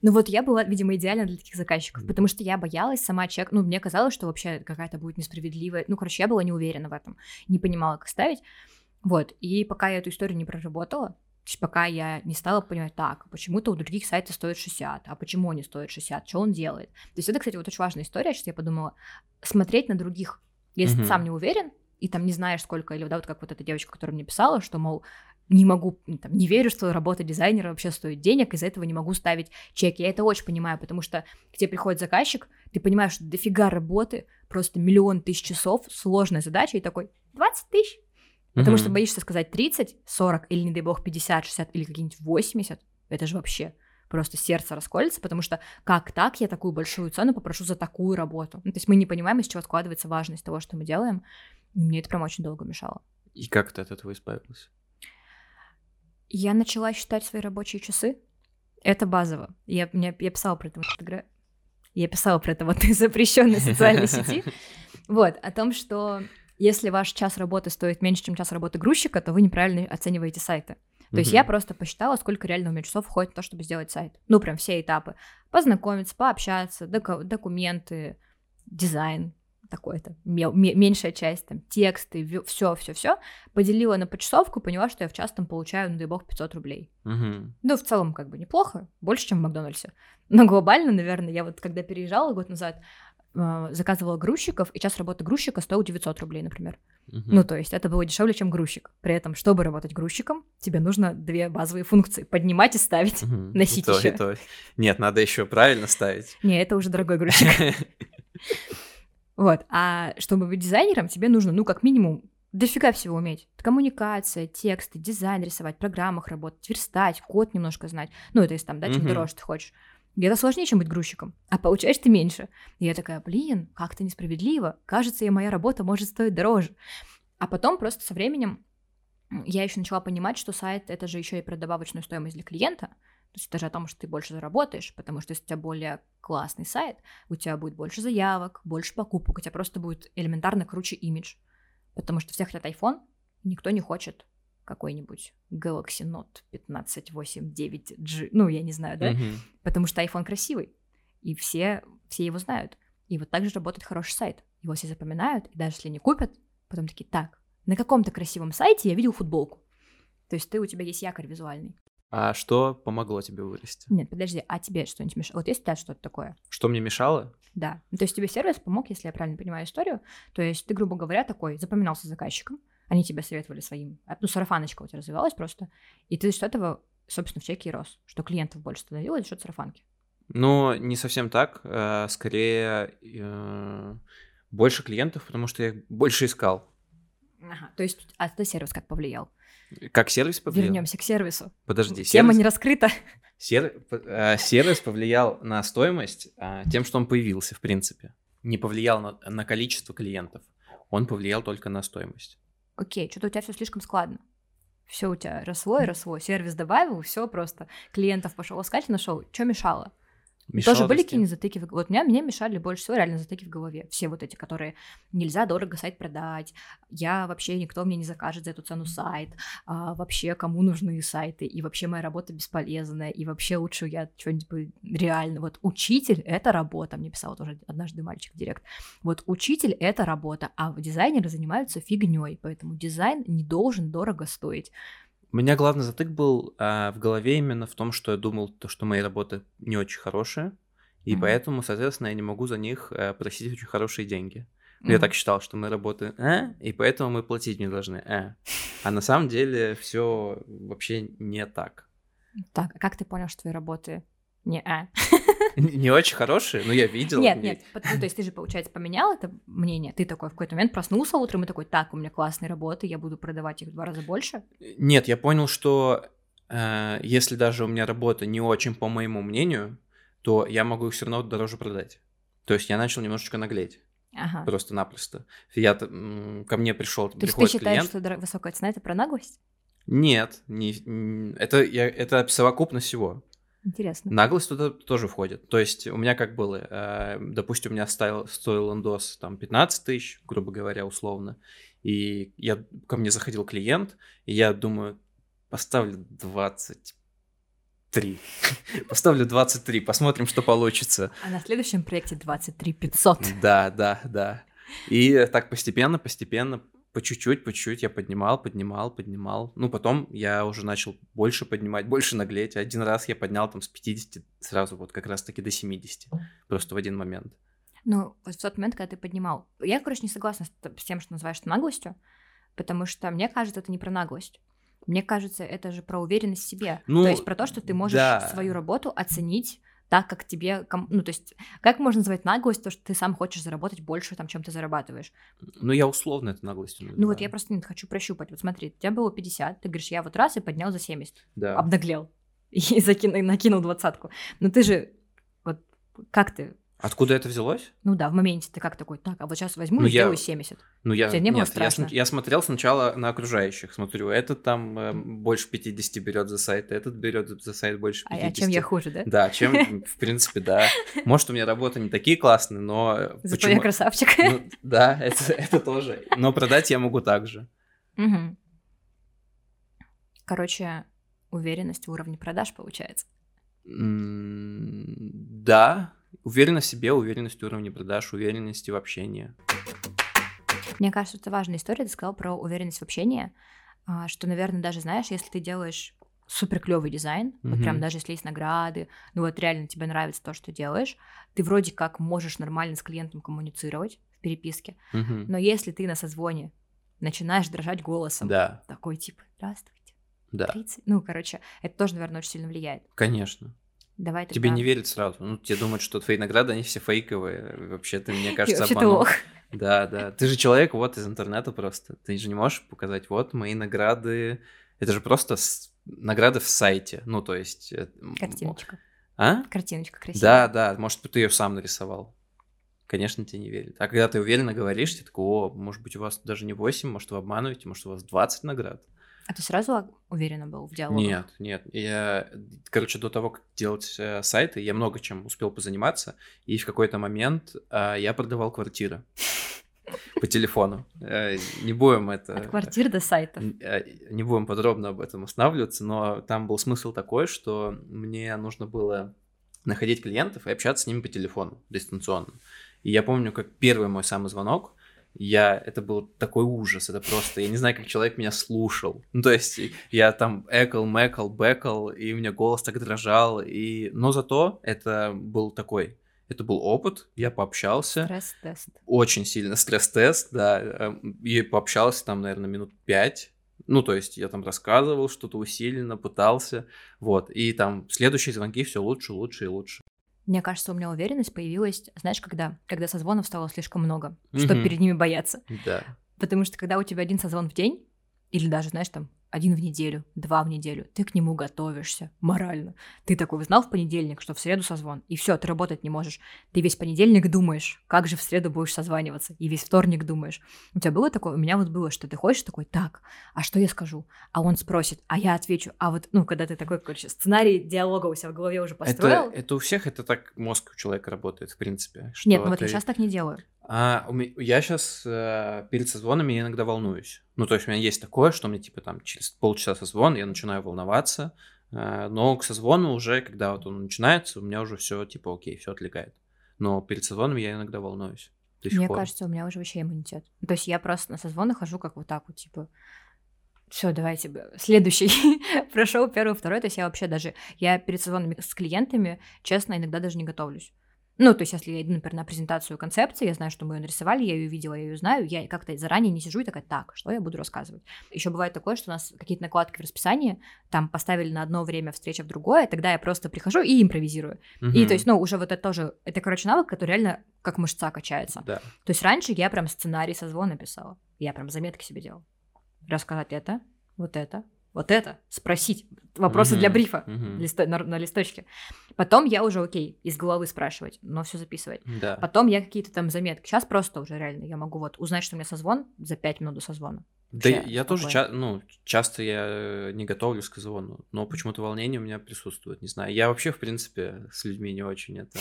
ну вот я была, видимо, идеальна для таких заказчиков, потому что я боялась сама чек, ну мне казалось, что вообще какая-то будет несправедливая, ну короче, я была не уверена в этом, не понимала, как ставить, вот, и пока я эту историю не проработала, пока я не стала понимать, так, почему-то у других сайтов стоит 60, а почему они стоят 60, что он делает. То есть это, кстати, вот очень важная история, сейчас я подумала, смотреть на других если угу. ты сам не уверен, и там не знаешь сколько, или да, вот как вот эта девочка, которая мне писала, что, мол, не могу, там, не верю, что работа дизайнера вообще стоит денег, из-за этого не могу ставить чеки. Я это очень понимаю, потому что к тебе приходит заказчик, ты понимаешь, что дофига работы, просто миллион тысяч часов, сложная задача, и такой 20 тысяч. Потому что боишься сказать 30, 40 или, не дай бог, 50, 60 или какие-нибудь 80. Это же вообще просто сердце расколется, потому что как так я такую большую цену попрошу за такую работу? Ну, то есть мы не понимаем, из чего складывается важность того, что мы делаем. И мне это прям очень долго мешало. И как ты от этого избавилась? Я начала считать свои рабочие часы. Это базово. Я, мне, я писала про это в Инстаграме. Я писала про это вот в запрещенной социальной сети. *laughs* Вот, о том, что если ваш час работы стоит меньше, чем час работы грузчика, то вы неправильно оцениваете сайты. То есть я просто посчитала, сколько реально у меня часов входит на то, чтобы сделать сайт. Ну, прям все этапы. Познакомиться, пообщаться, доку- документы, дизайн, такой-то, меньшая часть, там, тексты, все, все, все, поделила на почасовку, поняла, что я в час там получаю, ну дай бог, 500 рублей. Угу. Ну, в целом, как бы неплохо, больше, чем в Макдональдсе. Но глобально, наверное, я вот когда переезжала год назад, э, заказывала грузчиков, и час работы грузчика стоил 900 рублей, например. Угу. Ну, то есть это было дешевле, чем грузчик. При этом, чтобы работать грузчиком, тебе нужно две базовые функции: поднимать и ставить, угу. носить и то, еще. И то. Нет, надо еще правильно ставить. *laughs* Не, это уже дорогой грузчик. *laughs* Вот. А чтобы быть дизайнером, тебе нужно, ну, как минимум, дофига всего уметь. Коммуникация, тексты, дизайн рисовать, в программах работать, верстать, код немножко знать. Ну, это если там, да, чем mm-hmm. дороже ты хочешь. Это сложнее, чем быть грузчиком, а получаешь ты меньше. И я такая, блин, как-то несправедливо. Кажется, и моя работа может стоить дороже. А потом просто со временем я еще начала понимать, что сайт это же еще и про добавочную стоимость для клиента. То есть это же о том, что ты больше заработаешь, потому что если у тебя более классный сайт, у тебя будет больше заявок, больше покупок, у тебя просто будет элементарно круче имидж. Потому что все хотят iPhone, никто не хочет какой-нибудь Galaxy Note 15, 8, 9G, ну, я не знаю, да? Mm-hmm. Потому что iPhone красивый, и все, все его знают. И вот так же работает хороший сайт. Его все запоминают, и даже если не купят, потом такие, так, на каком-то красивом сайте я видел футболку. То есть ты, у тебя есть якорь визуальный. А что помогло тебе вырасти? Нет, подожди, а тебе что-нибудь мешало? Вот есть у тебя что-то такое? Что мне мешало? Да. Ну, то есть тебе сервис помог, если я правильно понимаю историю. То есть ты, грубо говоря, такой запоминался заказчиком, они тебе советовали своим, а, ну, сарафаночка у тебя развивалась просто, и ты с этого, собственно, в чеке и рос, что клиентов больше становилось за счет сарафанки. Ну, не совсем так, э, скорее э, больше клиентов, потому что я их больше искал. Ага, то есть, а это сервис как повлиял? Как сервис повлиял? Вернемся к сервису. Подожди, Тема сервис... не раскрыта. Сер... Э, сервис повлиял на стоимость тем, что он появился, в принципе. Не повлиял на, на количество клиентов. Он повлиял только на стоимость окей, что-то у тебя все слишком складно. Все у тебя росло и росло, сервис добавил, все просто. Клиентов пошел искать, нашел. Что мешало? Мешало Тоже были какие-нибудь затыки? В... Вот меня, мне мешали больше всего реально затыки в голове. Все вот эти, которые нельзя дорого сайт продать, я вообще, никто мне не закажет за эту цену сайт, а, вообще кому нужны сайты, и вообще моя работа бесполезная, и вообще лучше я что-нибудь реально... Вот учитель — это работа, мне писал тоже однажды мальчик в директ. Вот учитель — это работа, а дизайнеры занимаются фигней, поэтому дизайн не должен дорого стоить. У меня главный затык был а, в голове именно в том, что я думал, то, что мои работы не очень хорошие, и mm-hmm. поэтому, соответственно, я не могу за них а, просить очень хорошие деньги. Mm-hmm. Я так считал, что мои работы, а, и поэтому мы платить не должны, а. А на самом деле все вообще не так. Так, а как ты понял, что твои работы не а? Не очень хорошие, но я видел. Нет, нет, ну, то есть ты же, получается, поменял это мнение, ты такой в какой-то момент проснулся утром и такой, так, у меня классные работы, я буду продавать их в два раза больше? Нет, я понял, что э, если даже у меня работа не очень по моему мнению, то я могу их все равно дороже продать. То есть я начал немножечко наглеть. Ага. Просто-напросто. Я, ко мне пришел, То есть ты считаешь, клиент. что высокая цена это про наглость? Нет, не, это, я, это совокупность всего. Интересно. Наглость туда тоже входит. То есть у меня как было, э, допустим, у меня стоил, стоил индос там 15 тысяч, грубо говоря, условно, и я, ко мне заходил клиент, и я думаю, поставлю 23. *laughs* Поставлю 23, посмотрим, что получится. А на следующем проекте 23 500. Да, да, да. И так постепенно, постепенно по чуть-чуть, по чуть-чуть я поднимал, поднимал, поднимал. Ну, потом я уже начал больше поднимать, больше наглеть. Один раз я поднял там с 50 сразу вот как раз-таки до 70, просто в один момент. Ну, вот в тот момент, когда ты поднимал. Я, короче, не согласна с тем, что называешь это наглостью, потому что мне кажется, это не про наглость. Мне кажется, это же про уверенность в себе. Ну, то есть про то, что ты можешь да. свою работу оценить так, как тебе... Ну, то есть, как можно называть наглость, то, что ты сам хочешь заработать больше, там, чем ты зарабатываешь? Ну, я условно это наглостью называю. Ну, вот я просто нет, хочу прощупать. Вот смотри, у тебя было 50, ты говоришь, я вот раз и поднял за 70. Да. Обнаглел. *laughs* И закинул, накинул двадцатку. Но ты же... Вот как ты Откуда это взялось? Ну да, в моменте ты как такой, так, а вот сейчас возьму ну, и я... сделаю 70. Ну я, Тебе не нет, было страшно? Я, я смотрел сначала на окружающих, смотрю, этот там э, больше 50 берет за сайт, этот берет за сайт больше 50. А, а чем я хуже, да? Да, чем, в принципе, да. Может, у меня работы не такие классные, но... Зато почему... я красавчик. Ну, да, это, это тоже. Но продать я могу так же. Угу. Короче, уверенность в уровне продаж получается. Да, Уверенность в себе, уверенность в уровне продаж, уверенность в общении. Мне кажется, это важная история. Ты сказал про уверенность в общении, а, что, наверное, даже знаешь, если ты делаешь супер клевый дизайн, mm-hmm. вот прям даже если есть награды, ну вот реально тебе нравится то, что делаешь, ты вроде как можешь нормально с клиентом коммуницировать в переписке, mm-hmm. но если ты на созвоне начинаешь дрожать голосом, да. такой типа «Здравствуйте», да. 30, ну, короче, это тоже, наверное, очень сильно влияет. Конечно. Давай тогда... Тебе не верят сразу. Ну, тебе думают, что твои награды, они все фейковые. Вообще, ты, мне *laughs* кажется, обманул. Да, да. Ты же человек вот из интернета просто. Ты же не можешь показать, вот мои награды. Это же просто награды в сайте. Ну, то есть... Э, Картиночка. А? Картиночка красивая. Да, да. Может, ты ее сам нарисовал. Конечно, тебе не верят. А когда ты уверенно говоришь, ты такой, о, может быть, у вас даже не 8, может, вы обманываете, может, у вас 20 наград. А ты сразу уверенно был в диалоге? Нет, нет. Я, короче, до того, как делать э, сайты, я много чем успел позаниматься, и в какой-то момент э, я продавал квартиры *laughs* по телефону. Э, не будем это... От квартир до сайтов. Э, не будем подробно об этом останавливаться, но там был смысл такой, что мне нужно было находить клиентов и общаться с ними по телефону дистанционно. И я помню, как первый мой самый звонок, я, это был такой ужас, это просто, я не знаю, как человек меня слушал. Ну, то есть, я там экал, мэкал, бэкал, и у меня голос так дрожал, и... но зато это был такой, это был опыт, я пообщался. Стресс-тест. Очень сильно стресс-тест, да, эм, и пообщался там, наверное, минут пять, ну, то есть я там рассказывал что-то усиленно, пытался, вот, и там следующие звонки все лучше, лучше и лучше. Мне кажется, у меня уверенность появилась, знаешь, когда? Когда созвонов стало слишком много, чтобы перед ними бояться. Да. Потому что когда у тебя один созвон в день, или даже, знаешь, там один в неделю, два в неделю, ты к нему готовишься морально. Ты такой знал в понедельник, что в среду созвон, и все, ты работать не можешь. Ты весь понедельник думаешь, как же в среду будешь созваниваться, и весь вторник думаешь. У тебя было такое? У меня вот было, что ты ходишь такой, так, а что я скажу? А он спросит, а я отвечу. А вот, ну, когда ты такой, короче, сценарий диалога у себя в голове уже построил. Это, это у всех, это так мозг у человека работает, в принципе. Нет, ну вот я сейчас так не делаю. А, я сейчас э, перед созвонами иногда волнуюсь. Ну, то есть у меня есть такое, что мне типа там через полчаса созвон, я начинаю волноваться, э, но к созвону уже, когда вот он начинается, у меня уже все типа окей, все отвлекает. Но перед созвоном я иногда волнуюсь. Мне пор. кажется, у меня уже вообще иммунитет. То есть я просто на созвоны хожу как вот так вот, типа, все, давайте, следующий. *laughs* Прошел первый, второй. То есть я вообще даже, я перед созвонами с клиентами, честно, иногда даже не готовлюсь. Ну, то есть, если я иду, например, на презентацию концепции, я знаю, что мы ее нарисовали, я ее видела, я ее знаю, я как-то заранее не сижу и такая, так, что я буду рассказывать. Еще бывает такое, что у нас какие-то накладки в расписании, там поставили на одно время встреча в другое, тогда я просто прихожу и импровизирую. Угу. И то есть, ну, уже вот это тоже, это, короче, навык, который реально как мышца качается. Да. То есть раньше я прям сценарий созвона писала, я прям заметки себе делала. Рассказать это, вот это, вот это, спросить, вопросы mm-hmm. для брифа mm-hmm. листо, на, на листочке. Потом я уже, окей, из головы спрашивать, но все записывать. Да. Потом я какие-то там заметки. Сейчас просто уже реально я могу вот узнать, что у меня созвон за 5 минут до созвона. Да Вообще, я тоже, ча- ну, часто я не готовлюсь к созвону, но почему-то волнение у меня присутствует, не знаю. Я вообще, в принципе, с людьми не очень это...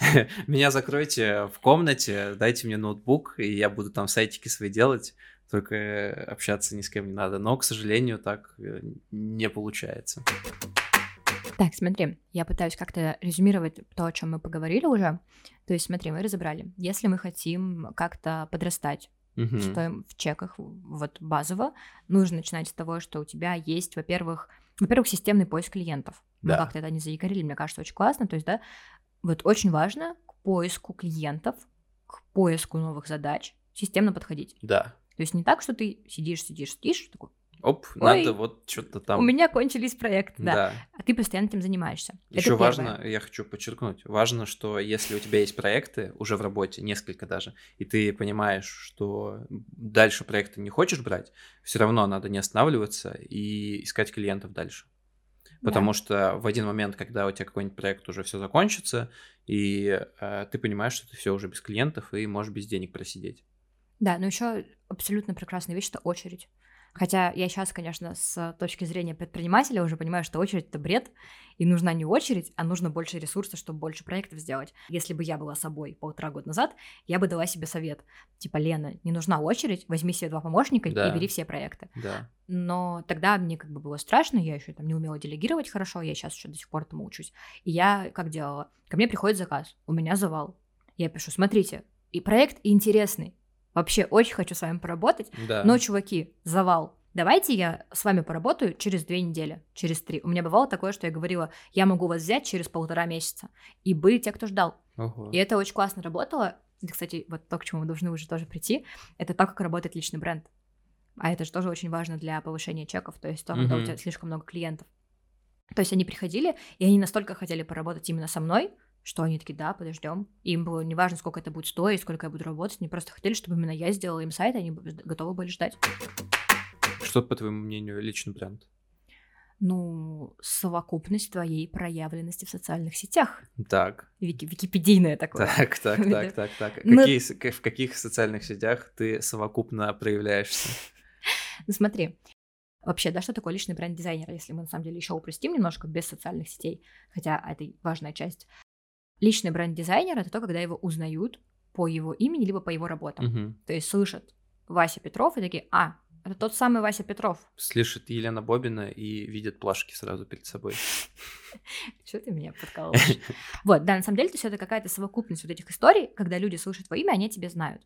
*laughs* Меня закройте в комнате, дайте мне ноутбук, и я буду там сайтики свои делать только общаться ни с кем не надо. Но, к сожалению, так э, не получается. Так, смотри, я пытаюсь как-то резюмировать то, о чем мы поговорили уже. То есть, смотри, мы разобрали. Если мы хотим как-то подрастать, угу. что в чеках, вот базово, нужно начинать с того, что у тебя есть, во-первых, во-первых, системный поиск клиентов. Да. Мы как-то это не заикарили, мне кажется, очень классно. То есть, да, вот очень важно к поиску клиентов, к поиску новых задач системно подходить. Да. То есть не так, что ты сидишь, сидишь, сидишь, такой, Оп, Ой, надо вот что-то там. У меня кончились проекты, да. да. А ты постоянно этим занимаешься. Еще важно, я хочу подчеркнуть, важно, что если у тебя есть проекты уже в работе, несколько даже, и ты понимаешь, что дальше проекты не хочешь брать, все равно надо не останавливаться и искать клиентов дальше. Потому да. что в один момент, когда у тебя какой-нибудь проект уже все закончится, и э, ты понимаешь, что ты все уже без клиентов и можешь без денег просидеть. Да, но еще абсолютно прекрасная вещь это очередь. Хотя я сейчас, конечно, с точки зрения предпринимателя уже понимаю, что очередь это бред, и нужна не очередь, а нужно больше ресурсов, чтобы больше проектов сделать. Если бы я была собой полтора года назад, я бы дала себе совет. Типа, Лена, не нужна очередь, возьми себе два помощника да. и бери все проекты. Да. Но тогда мне как бы было страшно, я еще там не умела делегировать хорошо, я сейчас еще до сих пор этому учусь. И я как делала? Ко мне приходит заказ, у меня завал. Я пишу, смотрите, и проект интересный, Вообще очень хочу с вами поработать. Да. Но, чуваки, завал. давайте я с вами поработаю через две недели, через три. У меня бывало такое, что я говорила, я могу вас взять через полтора месяца. И были те, кто ждал. Ого. И это очень классно работало. И, кстати, вот то, к чему мы должны уже тоже прийти, это то, как работает личный бренд. А это же тоже очень важно для повышения чеков, то есть то, когда у тебя слишком много клиентов. То есть они приходили, и они настолько хотели поработать именно со мной, что они такие, да, подождем. Им было неважно, сколько это будет стоить, сколько я буду работать, они просто хотели, чтобы именно я сделала им сайт, и они готовы были ждать. Что, по твоему мнению, личный бренд? Ну, совокупность твоей проявленности в социальных сетях. Так. Вики википедийное такое. Так, так, *laughs* так, так, так. Но... Какие, в каких социальных сетях ты совокупно проявляешься? *laughs* Ну смотри, вообще, да, что такое личный бренд дизайнера, если мы на самом деле еще упростим немножко без социальных сетей, хотя это важная часть. Личный бренд дизайнера это то, когда его узнают по его имени либо по его работам. Угу. То есть слышат Вася Петров и такие, а, это тот самый Вася Петров. Слышит Елена Бобина и видит плашки сразу перед собой. *laughs* Что ты меня подкалываешь? *laughs* Вот, да, на самом деле, то есть это какая-то совокупность вот этих историй, когда люди слышат твое имя, они тебя знают.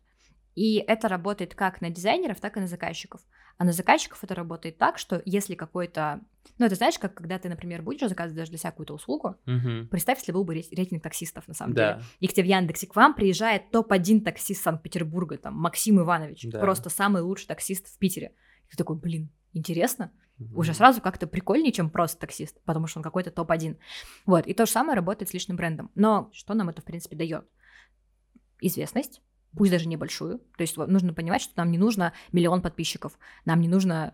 И это работает как на дизайнеров, так и на заказчиков. А на заказчиков это работает так, что если какой-то... Ну, это знаешь, как когда ты, например, будешь заказывать даже для себя какую-то услугу, угу. представь, если был бы рейтинг таксистов, на самом да. деле. И к тебе в Яндексе к вам приезжает топ-1 таксист Санкт-Петербурга, там, Максим Иванович, да. просто самый лучший таксист в Питере. И ты такой, блин, интересно. Угу. Уже сразу как-то прикольнее, чем просто таксист, потому что он какой-то топ-1. Вот, и то же самое работает с личным брендом. Но что нам это, в принципе, дает? Известность, пусть даже небольшую. То есть нужно понимать, что нам не нужно миллион подписчиков, нам не нужно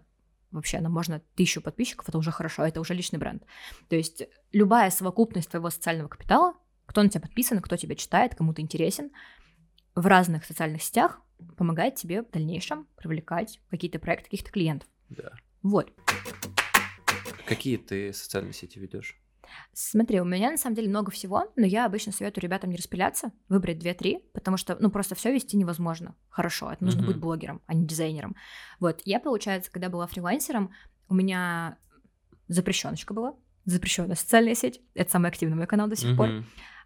вообще, нам можно тысячу подписчиков, это уже хорошо, это уже личный бренд. То есть любая совокупность твоего социального капитала, кто на тебя подписан, кто тебя читает, кому ты интересен, в разных социальных сетях помогает тебе в дальнейшем привлекать какие-то проекты, каких-то клиентов. Да. Вот. Какие ты социальные сети ведешь? Смотри, у меня на самом деле много всего, но я обычно советую ребятам не распыляться, выбрать 2-3, потому что, ну, просто все вести невозможно. Хорошо, это нужно mm-hmm. быть блогером, а не дизайнером. Вот, я, получается, когда была фрилансером, у меня запрещеночка была, запрещенная социальная сеть, это самый активный мой канал до сих mm-hmm. пор.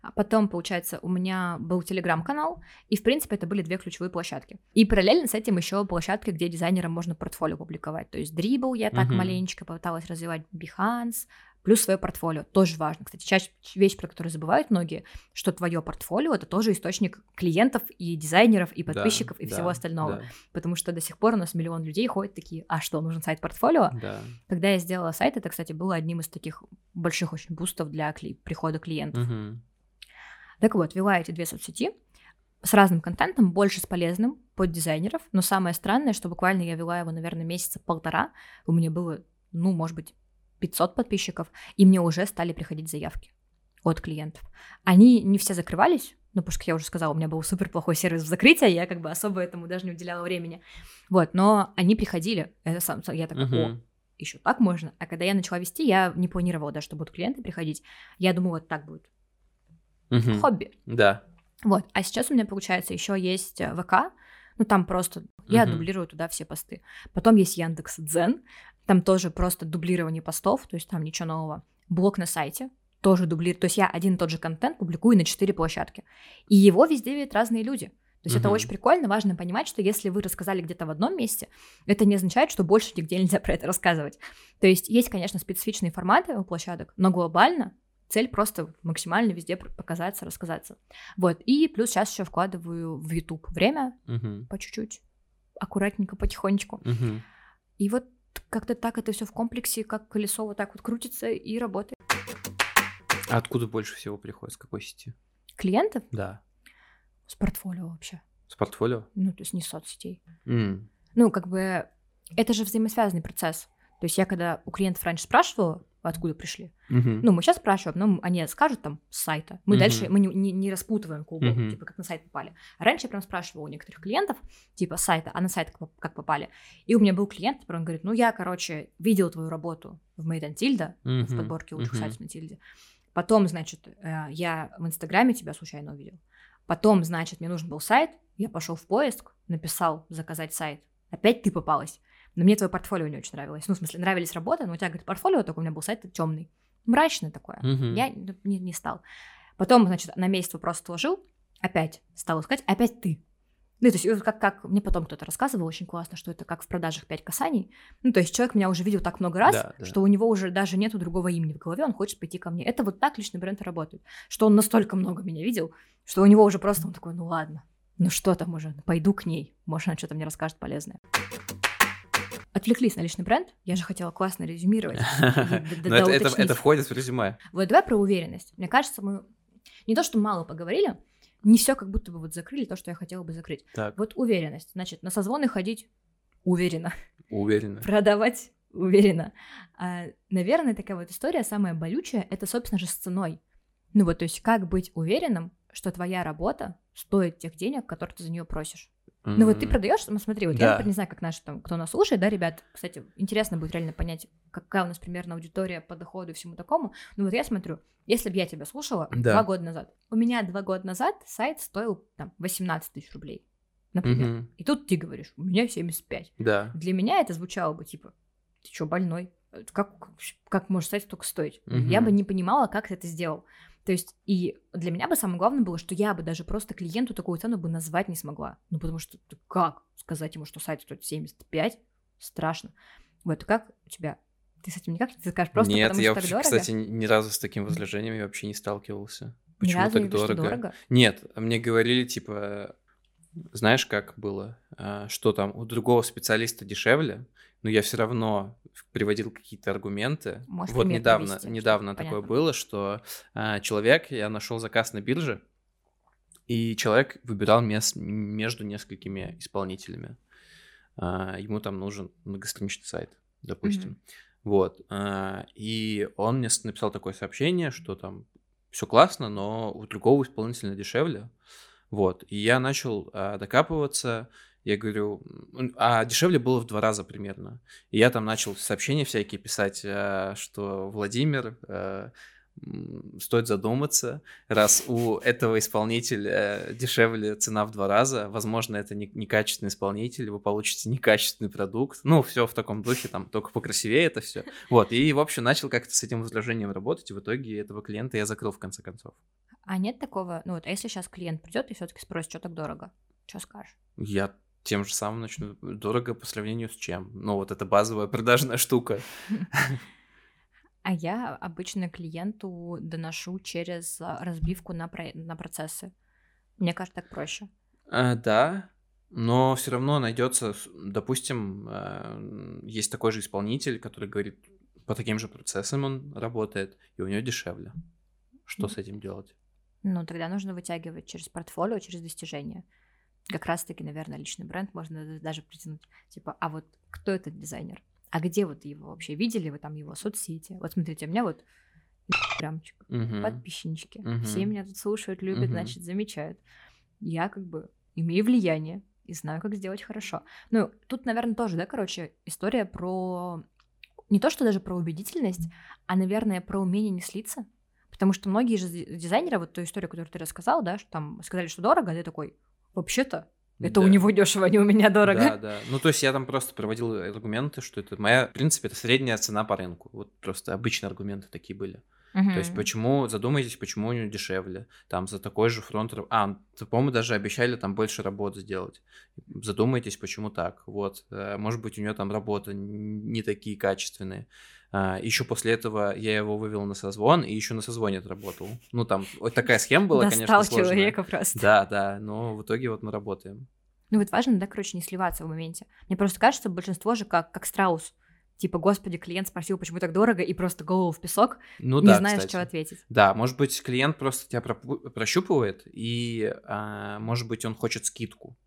А потом, получается, у меня был телеграм-канал, и, в принципе, это были две ключевые площадки. И параллельно с этим еще площадки, где дизайнерам можно портфолио публиковать. То есть Dribble я так uh-huh. маленечко попыталась развивать, Behance, плюс свое портфолио. Тоже важно. Кстати, чаще вещь, про которую забывают многие, что твое портфолио это тоже источник клиентов и дизайнеров, и подписчиков, да, и да, всего остального. Да. Потому что до сих пор у нас миллион людей ходят такие, а что, нужен сайт портфолио? Да. Когда я сделала сайт, это, кстати, было одним из таких больших очень бустов для кли- прихода клиентов. Угу. Так вот, вела эти две соцсети с разным контентом, больше с полезным под дизайнеров. Но самое странное, что буквально я вела его, наверное, месяца полтора. У меня было, ну, может быть, 500 подписчиков, и мне уже стали приходить заявки от клиентов. Они не все закрывались, ну, потому что, я уже сказала, у меня был супер плохой сервис в закрытии, я как бы особо этому даже не уделяла времени. Вот, но они приходили, это сам, я такая, uh-huh. о, еще так можно. А когда я начала вести, я не планировала даже, что будут клиенты приходить. Я думала, вот так будет. Uh-huh. Хобби. Да. Вот, а сейчас у меня, получается, еще есть э, ВК, ну, там просто я uh-huh. дублирую туда все посты. Потом есть Яндекс Дзен, там тоже просто дублирование постов, то есть там ничего нового. Блог на сайте, тоже дублирую. То есть я один и тот же контент публикую на четыре площадки. И его везде видят разные люди. То есть uh-huh. это очень прикольно, важно понимать, что если вы рассказали где-то в одном месте, это не означает, что больше нигде нельзя про это рассказывать. То есть есть, конечно, специфичные форматы у площадок, но глобально цель просто максимально везде показаться, рассказаться. Вот, и плюс сейчас еще вкладываю в YouTube время uh-huh. по чуть-чуть, аккуратненько, потихонечку. Uh-huh. И вот как-то так это все в комплексе, как колесо вот так вот крутится и работает. А откуда больше всего приходит? С какой сети? Клиентов? Да. С портфолио вообще. С портфолио? Ну, то есть не соцсетей. Mm. Ну, как бы это же взаимосвязанный процесс. То есть я когда у клиентов раньше спрашивала, откуда пришли. Uh-huh. Ну, мы сейчас спрашиваем, но они скажут там с сайта. Мы uh-huh. дальше, мы не, не, не распутываем клубу, uh-huh. типа, как на сайт попали. Раньше я прям спрашивала у некоторых клиентов, типа, с сайта, а на сайт как, как попали. И у меня был клиент, который говорит, ну, я, короче, видел твою работу в Made Tilda, uh-huh. в подборке лучших uh-huh. сайтов на Тильде. Потом, значит, э, я в Инстаграме тебя случайно увидел. Потом, значит, мне нужен был сайт, я пошел в поиск, написал заказать сайт. Опять ты попалась. Но мне твое портфолио не очень нравилось. Ну, в смысле, нравились работы, но у тебя, говорит, портфолио, только у меня был сайт темный. Мрачный такое. Я не, не стал. Потом, значит, на месяц вопрос отложил, опять стал искать, опять ты. Ну, то есть, как, как мне потом кто-то рассказывал очень классно, что это как в продажах 5 касаний. Ну, то есть, человек меня уже видел так много раз, да, да. что у него уже даже нету другого имени в голове, он хочет пойти ко мне. Это вот так личный бренд работает. Что он настолько много меня видел, что у него уже просто он такой, ну ладно, ну что там уже, пойду к ней, может, она что-то мне расскажет полезное. Отвлеклись на личный бренд, я же хотела классно резюмировать. *laughs* Это входит в резюме. Вот давай про уверенность. Мне кажется, мы не то, что мало поговорили, не все как будто бы вот закрыли то, что я хотела бы закрыть. Так. Вот уверенность. Значит, на созвоны ходить уверенно. Уверенно. Продавать уверенно. А, наверное, такая вот история самая болючая, это, собственно же, с ценой. Ну вот, то есть как быть уверенным, что твоя работа стоит тех денег, которые ты за нее просишь. Ну вот ты продаешь, ну смотри, вот да. я, например, не знаю, как наши там, кто нас слушает, да, ребят, кстати, интересно будет реально понять, какая у нас примерно аудитория по доходу и всему такому. Ну вот я смотрю, если бы я тебя слушала да. два года назад, у меня два года назад сайт стоил там 18 тысяч рублей, например. Mm-hmm. И тут ты говоришь, у меня 75. Да. Для меня это звучало бы типа, ты что, больной? Как, как, может сайт столько стоить? Mm-hmm. Я бы не понимала, как ты это сделал. То есть, и для меня бы самое главное было, что я бы даже просто клиенту такую цену бы назвать не смогла. Ну, потому что как сказать ему, что сайт стоит 75? Страшно. Вот, как у тебя? Ты с этим никак не скажешь, просто Нет, потому я что вообще, так дорого? кстати, ни разу с таким возражением вообще не сталкивался. Почему ни разу так не дорого? дорого? Нет, мне говорили, типа, знаешь, как было, а, что там у другого специалиста дешевле, но я все равно приводил какие-то аргументы. Может, вот недавно, привести, недавно такое было, что а, человек, я нашел заказ на бирже, и человек выбирал мес, между несколькими исполнителями. А, ему там нужен многостраничный сайт, допустим. Mm-hmm. Вот. А, и он мне написал такое сообщение, что там все классно, но у другого исполнителя дешевле. Вот. И я начал а, докапываться я говорю, а дешевле было в два раза примерно. И я там начал сообщения всякие писать, э, что Владимир, э, стоит задуматься, раз у этого исполнителя дешевле цена в два раза, возможно, это не, некачественный исполнитель, вы получите некачественный продукт, ну, все в таком духе, там, только покрасивее это все. Вот, и, в общем, начал как-то с этим возражением работать, и в итоге этого клиента я закрыл в конце концов. А нет такого, ну вот, а если сейчас клиент придет и все-таки спросит, что так дорого, что скажешь? Я тем же самым начну. Дорого по сравнению с чем? Ну, вот это базовая продажная штука. *laughs* А я обычно клиенту доношу через а, разбивку на, про... на процессы. Мне кажется, так проще. А, да, но все равно найдется, допустим, а, есть такой же исполнитель, который говорит, по таким же процессам он работает, и у него дешевле. Что mm. с этим делать? Ну, тогда нужно вытягивать через портфолио, через достижения как раз-таки, наверное, личный бренд можно даже притянуть. Типа, а вот кто этот дизайнер? А где вот его вообще? Видели вы там его соцсети? Вот смотрите, у меня вот прямчик, uh-huh. подписчики. Uh-huh. Все меня тут слушают, любят, uh-huh. значит, замечают. Я как бы имею влияние и знаю, как сделать хорошо. Ну, тут, наверное, тоже, да, короче, история про... Не то, что даже про убедительность, а, наверное, про умение не слиться. Потому что многие же дизайнеры, вот ту историю, которую ты рассказал, да, что там сказали, что дорого, а ты такой, вообще-то это да. у него дешево, а не у меня дорого. Да, да. Ну, то есть я там просто проводил аргументы, что это моя, в принципе, это средняя цена по рынку. Вот просто обычные аргументы такие были. Угу. То есть почему, задумайтесь, почему у него дешевле. Там за такой же фронт... А, по-моему, даже обещали там больше работ сделать. Задумайтесь, почему так. Вот. Э, может быть, у него там работы не такие качественные. А, еще после этого я его вывел на созвон, и еще на созвоне отработал. Ну, там вот такая схема была, Достал конечно, сложная. человека просто. Да, да, но в итоге вот мы работаем. Ну, вот важно, да, короче, не сливаться в моменте. Мне просто кажется, большинство же как, как страус. Типа, господи, клиент спросил, почему так дорого, и просто голову в песок, ну, не да, знаешь, кстати. что ответить. Да, может быть, клиент просто тебя прощупывает, и, а, может быть, он хочет скидку.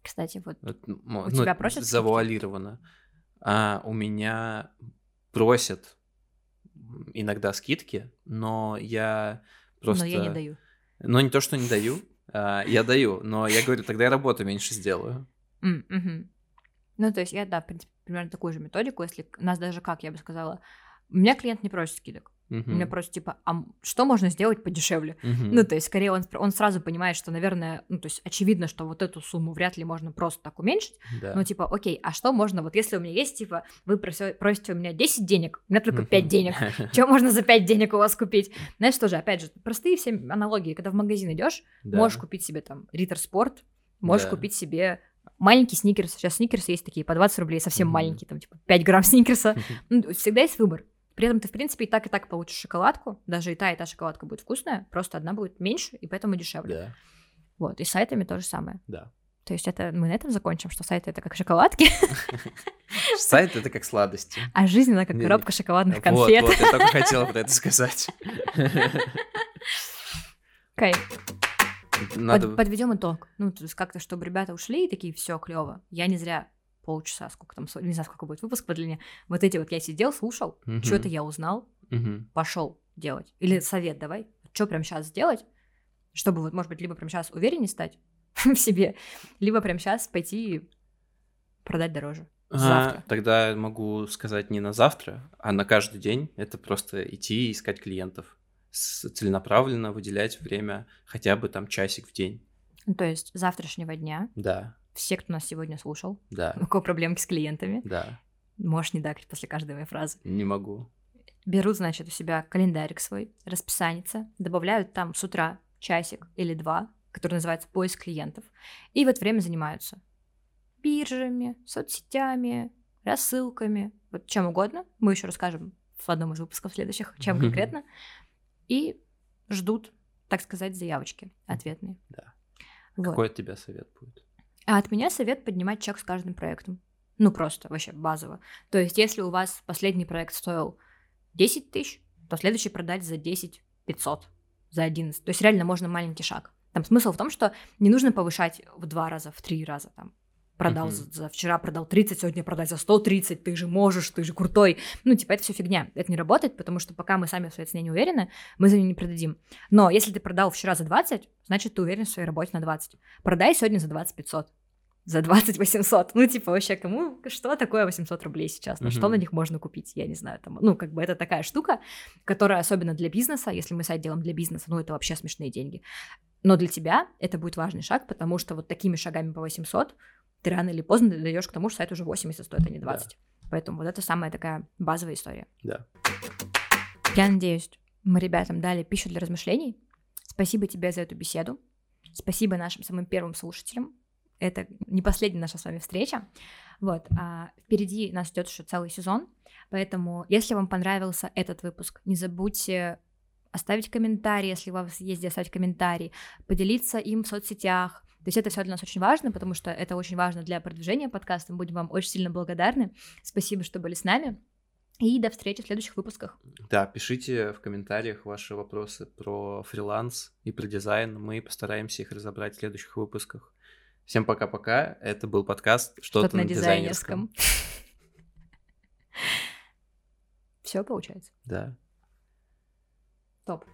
Кстати, вот, вот у ну, тебя просят Завуалировано. А, у меня просят иногда скидки, но я просто... Но я не даю. Но не то, что не даю, а, я даю, но я говорю, тогда я работу меньше сделаю. Mm-hmm. Ну, то есть я, да, в принципе, примерно такую же методику, если нас даже как, я бы сказала, у меня клиент не просит скидок, Uh-huh. Меня просят, типа, а что можно сделать подешевле? Uh-huh. Ну, то есть, скорее, он, он сразу понимает, что, наверное, ну, то есть, очевидно, что вот эту сумму вряд ли можно просто так уменьшить. Да. Ну, типа, окей, а что можно, вот если у меня есть, типа, вы просите, просите у меня 10 денег, у меня только 5 денег, *laughs* что можно за 5 денег у вас купить? Знаешь, тоже, опять же, простые все аналогии, когда в магазин идешь, можешь купить себе там Риттер Спорт, можешь да. купить себе маленький сникерс. Сейчас сникерсы есть такие по 20 рублей, совсем mm-hmm. маленькие, там типа 5 грамм сникерса. Mm-hmm. Всегда есть выбор. При этом ты, в принципе, и так, и так получишь шоколадку. Даже и та, и та шоколадка будет вкусная, просто одна будет меньше, и поэтому дешевле. Да. Вот, и с сайтами то же самое. Да. То есть это мы на этом закончим, что сайты это как шоколадки. *laughs* Сайт это как сладости. А жизнь она как коробка шоколадных конфет. Вот, вот, я только хотела про это сказать. Кайф. Надо... Под, подведем итог. Ну, то есть как-то, чтобы ребята ушли и такие, все клево. Я не зря полчаса, сколько там, не знаю, сколько будет выпуск по длине. Вот эти вот я сидел, слушал, угу. что-то я узнал, угу. пошел делать. Или совет давай, что прямо сейчас сделать, чтобы вот, может быть, либо прямо сейчас увереннее стать *laughs* в себе, либо прямо сейчас пойти продать дороже. Завтра. А, тогда могу сказать не на завтра, а на каждый день. Это просто идти и искать клиентов. Целенаправленно выделять время хотя бы там часик в день. Ну, то есть завтрашнего дня. Да. Все, кто нас сегодня слушал. Да. У кого проблемки с клиентами. Да. Можешь не дакать после каждой моей фразы. Не могу. Берут, значит, у себя календарик свой, расписаница, добавляют там с утра часик или два, который называется поиск клиентов, и в это время занимаются биржами, соцсетями, рассылками, вот чем угодно. Мы еще расскажем в одном из выпусков следующих, чем *laughs* конкретно. И ждут, так сказать, заявочки ответные. Да. Вот. Какой от тебя совет будет? А от меня совет поднимать чек с каждым проектом. Ну, просто вообще базово. То есть, если у вас последний проект стоил 10 тысяч, то следующий продать за 10 500, за 11. То есть, реально можно маленький шаг. Там смысл в том, что не нужно повышать в два раза, в три раза там. Продал uh-huh. за, за вчера продал 30, сегодня продать за 130, ты же можешь, ты же крутой. Ну, типа, это все фигня. Это не работает, потому что пока мы сами в своей цене не уверены, мы за нее не продадим. Но если ты продал вчера за 20, значит, ты уверен в своей работе на 20. Продай сегодня за 20 500 за 20 800. Ну, типа, вообще, кому, что такое 800 рублей сейчас? На mm-hmm. что на них можно купить? Я не знаю. Там, ну, как бы это такая штука, которая особенно для бизнеса, если мы сайт делаем для бизнеса, ну, это вообще смешные деньги. Но для тебя это будет важный шаг, потому что вот такими шагами по 800 ты рано или поздно дойдешь к тому, что сайт уже 80 стоит, а не 20. Да. Поэтому вот это самая такая базовая история. Да. Я надеюсь, мы ребятам дали пищу для размышлений. Спасибо тебе за эту беседу. Спасибо нашим самым первым слушателям. Это не последняя наша с вами встреча. Вот, а впереди нас ждет еще целый сезон, поэтому, если вам понравился этот выпуск, не забудьте оставить комментарий, если у вас есть где оставить комментарий, поделиться им в соцсетях. То есть это все для нас очень важно, потому что это очень важно для продвижения подкаста. Мы будем вам очень сильно благодарны. Спасибо, что были с нами. И до встречи в следующих выпусках. Да, пишите в комментариях ваши вопросы про фриланс и про дизайн. Мы постараемся их разобрать в следующих выпусках. Всем пока-пока. Это был подкаст «Что-то, Что-то на, на дизайнерском». дизайнерском. *laughs* Все получается? Да. Топ.